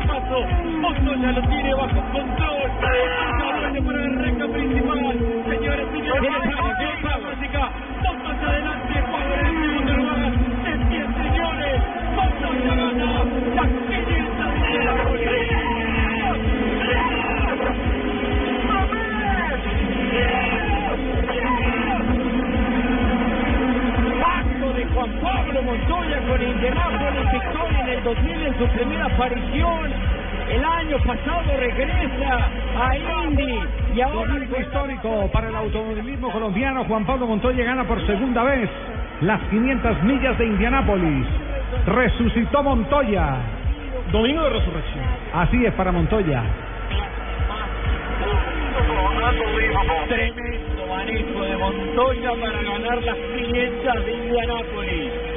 paso. Montoya lo tiene bajo control. 2000 en su primera aparición. El año pasado regresa a Indy y ahora Domingo histórico para el automovilismo colombiano. Juan Pablo Montoya gana por segunda vez las 500 millas de Indianápolis. Resucitó Montoya. Domingo de resurrección. Así es para Montoya. Tremendo manejo de Montoya para ganar las 500 de Indianápolis.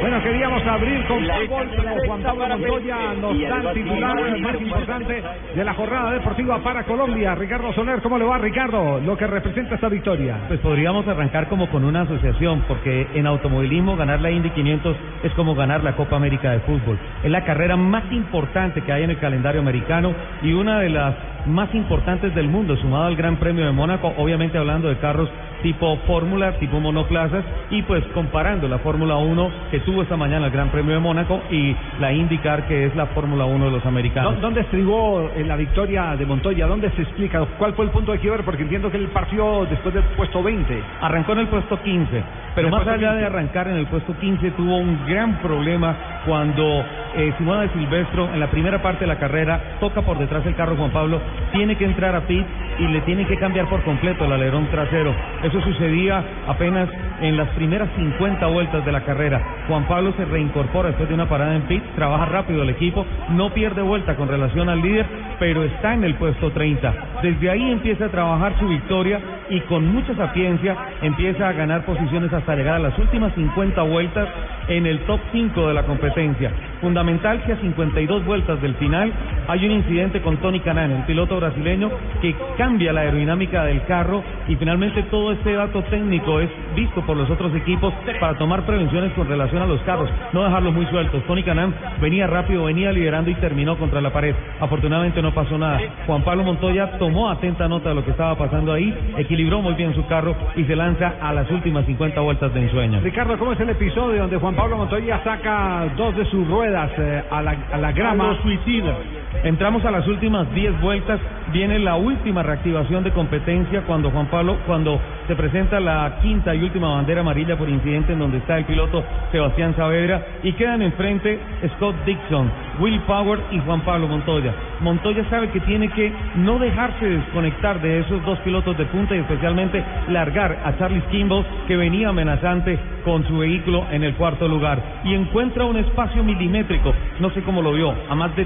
Bueno, queríamos abrir con fútbol, pero Juan Pablo Montoya nos da el titular más importante. importante de la jornada deportiva para Colombia. Ricardo Soler, ¿cómo le va, Ricardo? Lo que representa esta victoria. Pues podríamos arrancar como con una asociación, porque en automovilismo ganar la Indy 500 es como ganar la Copa América de Fútbol. Es la carrera más importante que hay en el calendario americano y una de las más importantes del mundo, sumado al Gran Premio de Mónaco, obviamente hablando de carros tipo Fórmula, tipo monoplazas, y pues comparando la Fórmula 1 que tuvo esta mañana el Gran Premio de Mónaco y la IndyCar que es la Fórmula 1 de los americanos. ¿Dó- ¿Dónde estribó eh, la victoria de Montoya? ¿Dónde se explica? ¿Cuál fue el punto de quiebre? Porque entiendo que él partió después del puesto 20. Arrancó en el puesto 15, pero En más allá 15. de arrancar en el puesto 15 tuvo un gran problema cuando eh, Simona de Silvestro en la primera parte de la carrera toca por detrás el carro Juan Pablo, tiene que entrar a pit y le tiene que cambiar por completo el alerón trasero. Eso sucedía apenas en las primeras 50 vueltas de la carrera. Juan Pablo se reincorpora después de una parada en pit, trabaja rápido el equipo, no pierde vuelta con relación al líder, pero está en el puesto 30. Desde ahí empieza a trabajar su victoria y con mucha sapiencia empieza a ganar posiciones hasta llegar a las últimas 50 vueltas en el top 5 de la competencia. Fundamental que a 52 vueltas del final hay un incidente con Tony Canan, el piloto brasileño, que cambia la aerodinámica del carro y finalmente todo este dato técnico es visto por los otros equipos para tomar prevenciones con relación a los carros, no dejarlos muy sueltos. Tony Canan venía rápido, venía liderando y terminó contra la pared. Afortunadamente no pasó nada. Juan Pablo Montoya tomó atenta nota de lo que estaba pasando ahí, equilibró muy bien su carro y se lanza a las últimas 50 vueltas de ensueño. Ricardo, ¿cómo es el episodio donde Juan Pablo Montoya saca dos de sus ruedas eh, a, la, a la grama? suicida. Entramos a las últimas 10 vueltas, viene la última reactivación de competencia cuando Juan Pablo, cuando se presenta la quinta y última bandera amarilla por incidente en donde está el piloto Sebastián Saavedra. Y quedan enfrente Scott Dixon, Will Power y Juan Pablo Montoya. Montoya sabe que tiene que no dejarse desconectar de esos dos pilotos de punta y especialmente largar a Charlie Kimball que venía amenazante con su vehículo en el cuarto lugar. Y encuentra un espacio milimétrico, no sé cómo lo vio, a más de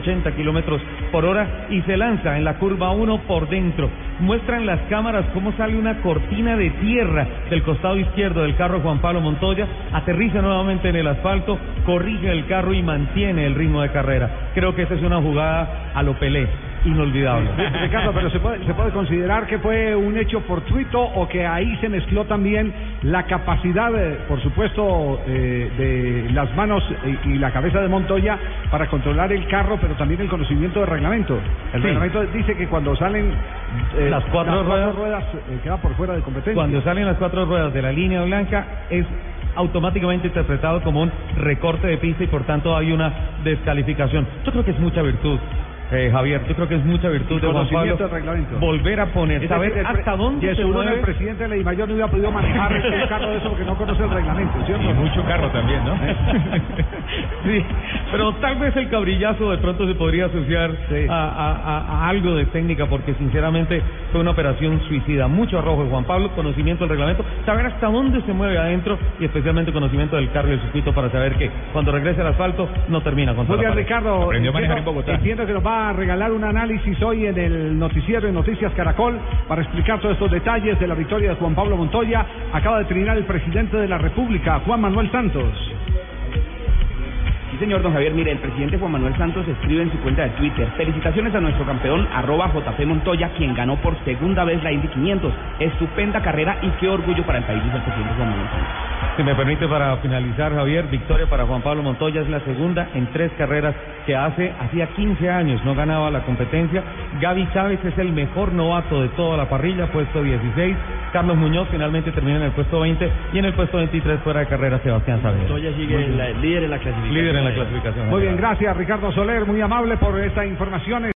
380 kilómetros por hora y se lanza en la curva 1 por dentro. Muestran las cámaras cómo sale una cortina de tierra del costado izquierdo del carro Juan Pablo Montoya, aterriza nuevamente en el asfalto, corrige el carro y mantiene el ritmo de carrera. Creo que esa es una jugada a lo Pelé, inolvidable. Ricardo, pero se puede, se puede considerar que fue un hecho fortuito o que ahí se mezcló también la capacidad, eh, por supuesto, eh, de las manos y, y la cabeza de Montoya para controlar el carro, pero también el conocimiento del reglamento. El Sí. reglamento dice que cuando salen eh, Las cuatro ruedas- ruedas eh, queda por fuera de competencia. Cuando salen las cuatro ruedas de la línea blanca es automáticamente interpretado como un recorte de pista y por tanto hay una descalificación. Yo creo que es mucha virtud. Eh, Javier, yo creo que es mucha virtud de Juan Pablo del reglamento. volver a poner, saber el hasta dónde y se mueve el presidente de la DIMAYOR no hubiera podido manejar un carro de eso porque no conoce el reglamento, ¿cierto? Y mucho carro también, ¿no? Sí, pero tal vez el cabrillazo de pronto se podría asociar Sí. a, a- a- a algo de técnica, porque sinceramente fue una operación suicida. Mucho arrojo de Juan Pablo, conocimiento del reglamento, saber hasta dónde se mueve adentro y especialmente conocimiento del carro y del circuito para saber que cuando regrese al asfalto no termina contra Muy bien. Ricardo. Entiendo-. Entiendo que nos va regalar un análisis hoy en el noticiero de Noticias Caracol para explicar todos estos detalles de la victoria de Juan Pablo Montoya. Acaba de terminar el presidente de la República, Juan Manuel Santos. Sí, señor don Javier, mire, el presidente Juan Manuel Santos escribe en su cuenta de Twitter, felicitaciones a nuestro campeón, arroba JP Montoya, quien ganó por segunda vez la Indy 500. Estupenda carrera y qué orgullo para el país, dice el presidente Juan Manuel Santos. Si me permite para finalizar, Javier, victoria para Juan Pablo Montoya es la segunda en tres carreras que hace, hacía 15 años no ganaba la competencia. Gaby Chávez es el mejor novato de toda la parrilla, puesto 16. Carlos Muñoz finalmente termina en el puesto 20 y en el puesto 23 fuera de carrera Sebastián Saavedra. Montoya sigue en la- líder en la clasificación. Líder en la clasificación. Muy bien, gracias Ricardo Soler, muy amable por esta información.